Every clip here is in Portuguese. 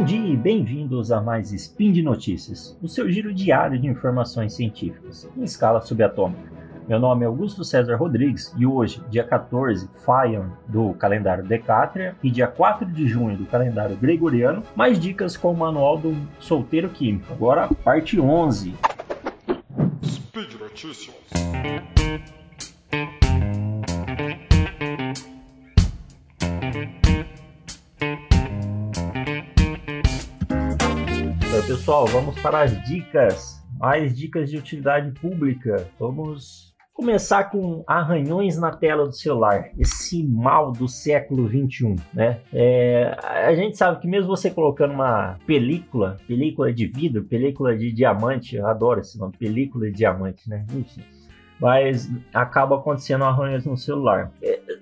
Bom dia e bem-vindos a mais Spin de Notícias, o seu giro diário de informações científicas em escala subatômica. Meu nome é Augusto César Rodrigues e hoje, dia 14, Faian do calendário Decátria e dia 4 de junho do calendário Gregoriano, mais dicas com o manual do solteiro químico. Agora, parte 11. Speed Notícias. Pessoal, vamos para as dicas. Mais dicas de utilidade pública. Vamos começar com arranhões na tela do celular, esse mal do século 21, né? É, a gente sabe que mesmo você colocando uma película, película de vidro, película de diamante, eu adoro esse nome, película de diamante, né? Enfim, mas acaba acontecendo arranhões no celular.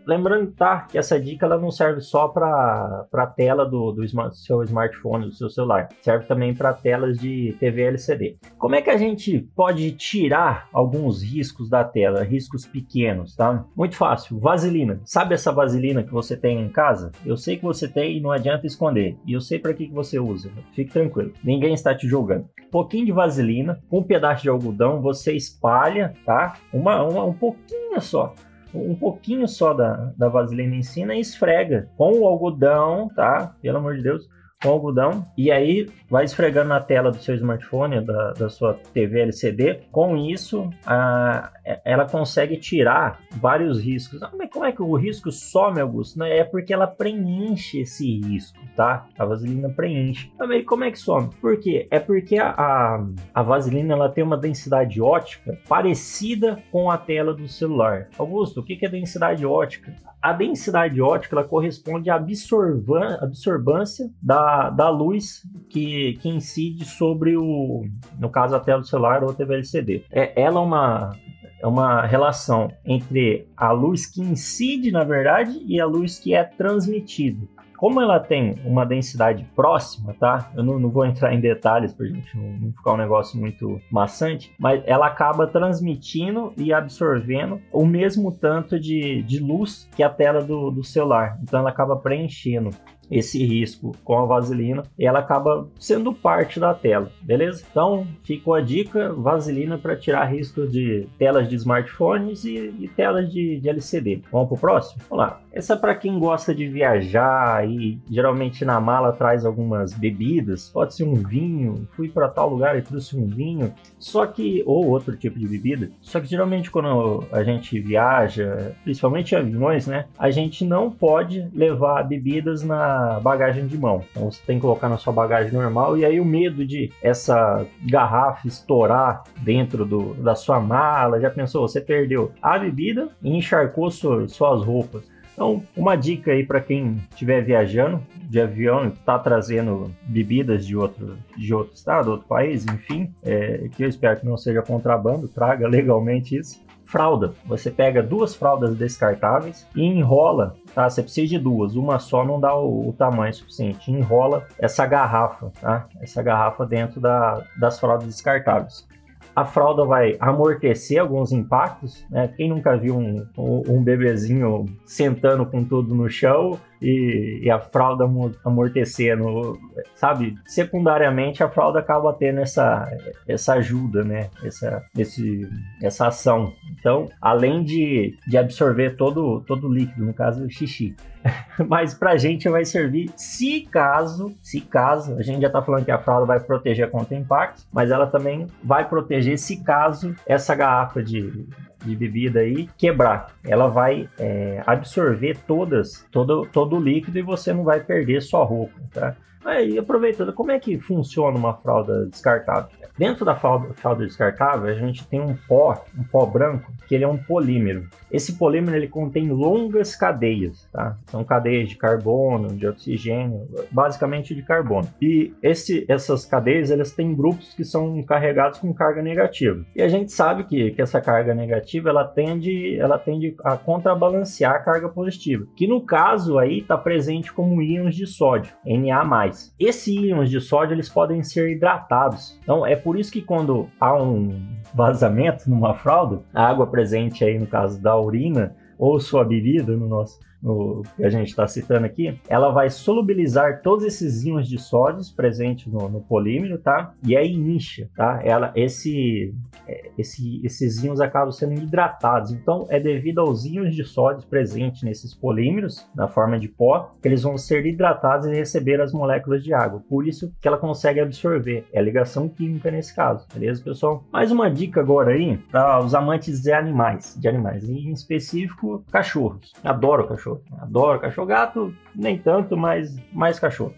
Lembrando, tá, que essa dica ela não serve só para a tela do, do seu smartphone, do seu celular, serve também para telas de TV LCD. Como é que a gente pode tirar alguns riscos da tela, riscos pequenos, tá? Muito fácil, vaselina. Sabe essa vaselina que você tem em casa? Eu sei que você tem e não adianta esconder. E eu sei para que, que você usa. Fique tranquilo, ninguém está te julgando. Um pouquinho de vaselina, um pedaço de algodão, você espalha, tá? Uma, uma, um pouquinho só um pouquinho só da, da vaselina em cima e esfrega com o algodão, tá? Pelo amor de Deus, com algodão e aí vai esfregando na tela do seu smartphone, da, da sua TV LCD. Com isso, a, ela consegue tirar vários riscos. Ah, mas como é que o risco some, Augusto? É porque ela preenche esse risco, tá? A vaselina preenche. Também como é que some? Por quê? É porque a, a, a vaselina ela tem uma densidade ótica parecida com a tela do celular. Augusto, o que é densidade ótica? A densidade ótica ela corresponde à absorvância da da, luz que, que incide sobre o, no caso, a tela do celular ou TV LCD. É, ela é uma, é uma relação entre a luz que incide, na verdade, e a luz que é transmitida. Como ela tem uma densidade próxima, tá? Eu não, não vou entrar em detalhes para gente não, não, ficar um negócio muito maçante, mas ela acaba transmitindo e absorvendo o mesmo tanto de, de luz que a tela do, do celular. Então ela acaba preenchendo esse risco com a vaselina ela acaba sendo parte da tela, beleza? Então, ficou a dica, vaselina para tirar risco de telas de smartphones e, e telas de, de, LCD. Vamos pro próximo? Vamos lá. Essa é para quem gosta de viajar e geralmente na mala traz algumas bebidas, pode ser um vinho, fui para tal lugar e trouxe um vinho, só que ou outro tipo de bebida. Só que geralmente quando a gente viaja, principalmente aviões, né, a gente não pode levar bebidas na bagagem de mão. Então você tem que colocar na sua bagagem normal e aí o medo de essa garrafa estourar dentro do, da sua mala, já pensou, você perdeu a bebida e encharcou suas, roupas. Então, uma dica aí para quem estiver viajando de avião está trazendo bebidas de outro, de outro estado, outro país, enfim, é, que eu espero que não seja contrabando, traga legalmente isso. Fralda. Você pega duas fraldas descartáveis e enrola, tá? Você precisa de duas, uma só não dá o, o tamanho suficiente. Enrola essa garrafa, tá? Essa garrafa dentro da, das fraldas descartáveis a fralda vai amortecer alguns impactos, né? Quem nunca viu um, um bebezinho sentando com tudo no chão e, e, a fralda amortecendo, sabe? Secundariamente, a fralda acaba tendo essa, essa ajuda, né? Essa, esse, essa ação. Então, além de, de absorver todo, todo o líquido, no caso, xixi. Mas pra gente vai servir se caso, se caso, a gente já tá falando que a fralda vai proteger contra impactos, mas ela também vai proteger se caso essa garrafa de, de bebida aí quebrar. Ela vai é, absorver todas, todo, todo o líquido e você não vai perder sua roupa, tá? Aí, aproveitando, como é que funciona uma fralda descartável? Dentro da fralda, fralda descartável, a gente tem um pó, um pó branco, que ele é um polímero. Esse polímero ele contém longas cadeias, tá? São cadeias de carbono, de oxigênio, basicamente de carbono. E esse, essas cadeias, elas têm grupos que são carregados com carga negativa. E a gente sabe que, que essa carga negativa, ela tende, ela tende a contrabalancear a carga positiva, que no caso aí está presente como íons de sódio, Na+. Esses íons de sódio, eles podem ser hidratados. Então, é por isso que quando há um vazamento numa fralda, a água presente aí no caso da urina ou sua bebida, no nosso, o que a gente está citando aqui, ela vai solubilizar todos esses íons de sódio presentes no, no polímero, tá? E aí incha, tá? Ela, esse, é, esse, esses íons acabam sendo hidratados. Então, é devido aos íons de sódio presentes nesses polímeros, na forma de pó, que eles vão ser hidratados e receber as moléculas de água. Por isso que ela consegue absorver. É ligação química nesse caso, beleza, pessoal? Mais uma dica agora aí para os amantes de animais, de animais, em específico cachorros. Adoro cachorro, adoro cachorro, gato nem tanto, mas mais cachorro.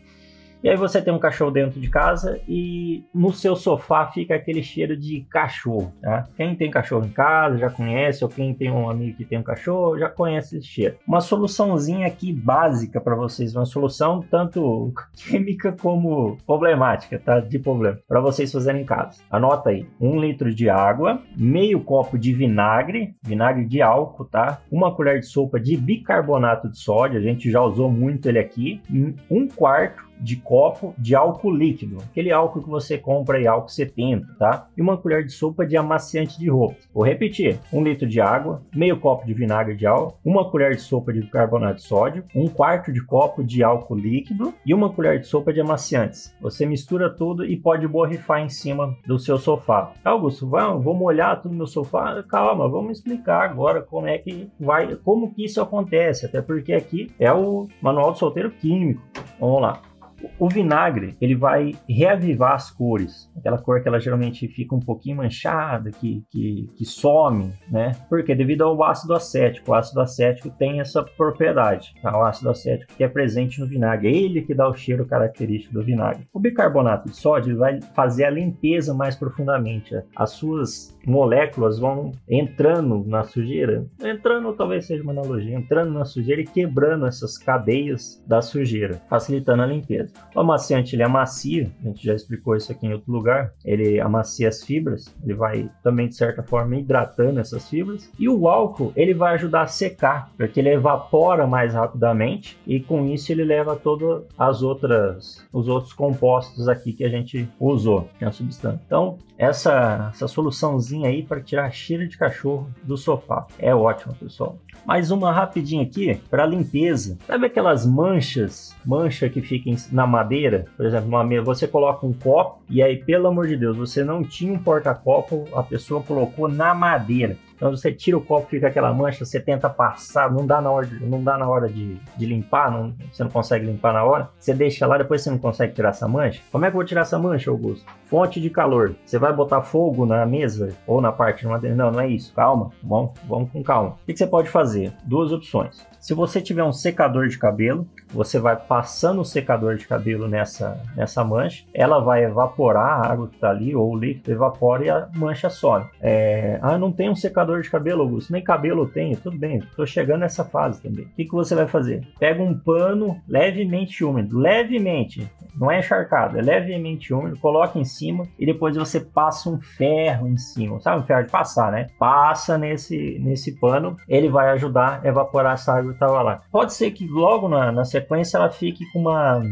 E aí você tem um cachorro dentro de casa e no seu sofá fica aquele cheiro de cachorro, tá? Quem tem cachorro em casa já conhece, ou quem tem um amigo que tem um cachorro já conhece esse cheiro. Uma soluçãozinha aqui básica para vocês, uma solução tanto química como problemática, tá? De problema, para vocês fazerem em casa. Anota aí: um litro de água, meio copo de vinagre, vinagre de álcool, tá? Uma colher de sopa de bicarbonato de sódio, a gente já usou muito ele aqui, um quarto de copo de álcool líquido, aquele álcool que você compra aí, álcool 70, tá? E uma colher de sopa de amaciante de roupa. Vou repetir: um litro de água, meio copo de vinagre de álcool, uma colher de sopa de bicarbonato de sódio, um quarto de copo de álcool líquido e uma colher de sopa de amaciantes. Você mistura tudo e pode borrifar em cima do seu sofá. Augusto, vamos, vou molhar tudo no meu sofá? Calma, vamos explicar agora como é que vai, como que isso acontece, até porque aqui é o manual do solteiro químico. Vamos lá o vinagre ele vai reavivar as cores, aquela cor que ela geralmente fica um pouquinho manchada, que, que, que some, né? Porque devido ao ácido acético, o ácido acético tem essa propriedade, tá? o ácido acético que é presente no vinagre, é ele que dá o cheiro característico do vinagre. O bicarbonato de sódio vai fazer a limpeza mais profundamente, as suas moléculas vão entrando na sujeira, entrando talvez seja uma analogia, entrando na sujeira e quebrando essas cadeias da sujeira, facilitando a limpeza. O amaciante ele amacia, a gente já explicou isso aqui em outro lugar, ele amacia as fibras, ele vai também de certa forma hidratando essas fibras, e o álcool ele vai ajudar a secar, porque ele evapora mais rapidamente e com isso ele leva todas as outras os outros compostos aqui que a gente usou, que é substância. Então, essa essa soluçãozinha aí para tirar cheiro de cachorro do sofá é ótimo, pessoal. Mais uma rapidinho aqui para limpeza. Sabe aquelas manchas, mancha que fica na madeira? Por exemplo, uma, você coloca um copo e aí, pelo amor de Deus, você não tinha um porta-copo, a pessoa colocou na madeira. Então você tira o copo, fica aquela mancha, você tenta passar, não dá na hora não dá na hora de, de limpar, não, você não consegue limpar na hora. Você deixa lá, depois você não consegue tirar essa mancha. Como é que eu vou tirar essa mancha, Augusto? Fonte de calor. Você vai botar fogo na mesa ou na parte de madeira? Não, não é isso. Calma, vamos, vamos com calma. O que você pode fazer? Duas opções. Se você tiver um secador de cabelo, você vai passando o secador de cabelo nessa, nessa mancha, ela vai evaporar a água que está ali, ou o líquido evapora e a mancha some. É, ah, não tem um secador de cabelo, Augusto, nem cabelo eu tenho, tudo bem, estou chegando nessa fase também. O que, que você vai fazer? Pega um pano levemente úmido, levemente, não é encharcado, é levemente úmido, coloca em cima e depois você passa um ferro em cima, sabe um ferro de passar, né? Passa nesse, nesse pano, ele vai ajudar a evaporar essa água estava lá. Pode ser que logo na, na sequência ela fique com uma.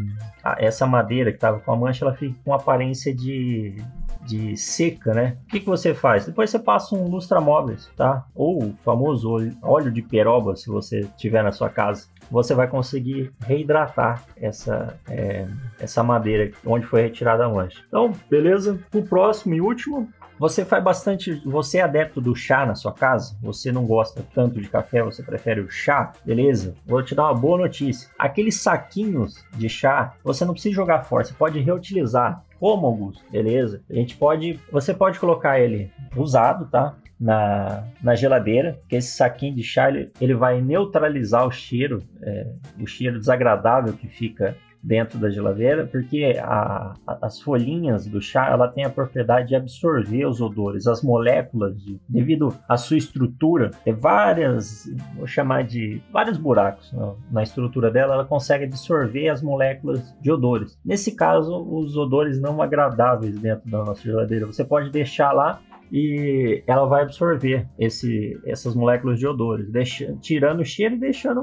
Essa madeira que estava com a mancha, ela fique com aparência de, de seca, né? O que, que você faz? Depois você passa um lustramóveis, tá? Ou o famoso óleo de peroba, se você tiver na sua casa. Você vai conseguir reidratar essa, é, essa madeira onde foi retirada a mancha. Então, beleza? O próximo e último, você faz bastante. Você é adepto do chá na sua casa? Você não gosta tanto de café, você prefere o chá? Beleza? Vou te dar uma boa notícia. Aqueles saquinhos de chá, você não precisa jogar fora, você pode reutilizar. Como, Augusto? Beleza? A gente pode. Você pode colocar ele usado, tá? Na, na geladeira, que esse saquinho de chá ele, ele vai neutralizar o cheiro, é, o cheiro desagradável que fica dentro da geladeira, porque a, a, as folhinhas do chá ela tem a propriedade de absorver os odores, as moléculas, de, devido à sua estrutura, tem várias, vou chamar de vários buracos na, na estrutura dela, ela consegue absorver as moléculas de odores. Nesse caso, os odores não agradáveis dentro da nossa geladeira, você pode deixar lá e ela vai absorver esse, essas moléculas de odores, tirando o cheiro e deixando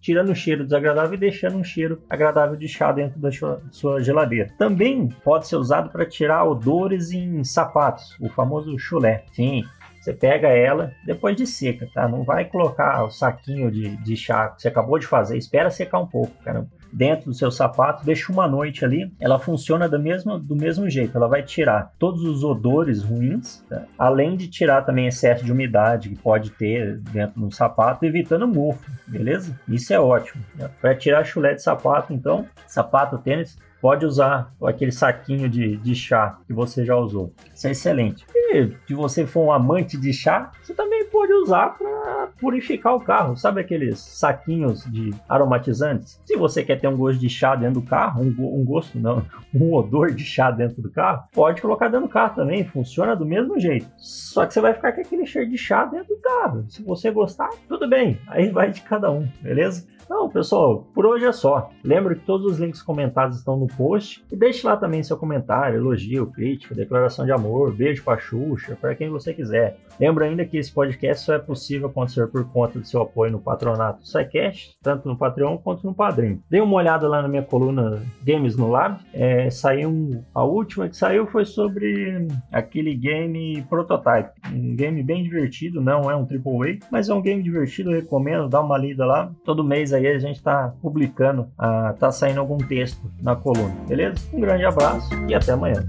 tirando o cheiro desagradável e deixando um cheiro agradável de chá dentro da sua, geladeira. Também pode ser usado para tirar odores em sapatos, o famoso chulé. Sim, Você pega ela depois de seca, tá? Não vai colocar o saquinho de, de chá que você acabou de fazer. Espera secar um pouco, cara dentro do seu sapato, deixa uma noite ali, ela funciona do mesmo, do mesmo jeito. Ela vai tirar todos os odores ruins, tá? além de tirar também excesso de umidade que pode ter dentro do sapato, evitando mofo, beleza? Isso é ótimo. Né? Para tirar chulé de sapato, então, sapato, tênis, pode usar aquele saquinho de, de chá que você já usou. Isso é excelente. E se você for um amante de chá, você também pode usar para purificar o carro. Sabe aqueles saquinhos de aromatizantes? Se você quer ter um gosto de chá dentro do carro, um, um gosto não, um odor de chá dentro do carro, pode colocar dentro do carro também. Funciona do mesmo jeito. Só que você vai ficar com aquele cheiro de chá dentro do carro. Se você gostar, tudo bem. Aí vai de cada um, beleza? Então, pessoal, por hoje é só. Lembra que todos os links comentados estão no post. E deixe lá também seu comentário, elogio, crítica, declaração de amor, beijo pra Xuxa, para quem você quiser. Lembra ainda que esse podcast só é possível acontecer por conta do seu apoio no patronato do SciCast, tanto no Patreon quanto no Padrim. Dê uma olhada lá na minha coluna Games no Lab. É, saiu a última que saiu foi sobre aquele game Prototype. Um game bem divertido, não é um AAA, mas é um game divertido, recomendo, dá uma lida lá. Todo mês aí a gente está publicando, ah, tá saindo algum texto na beleza? Um grande abraço e até amanhã.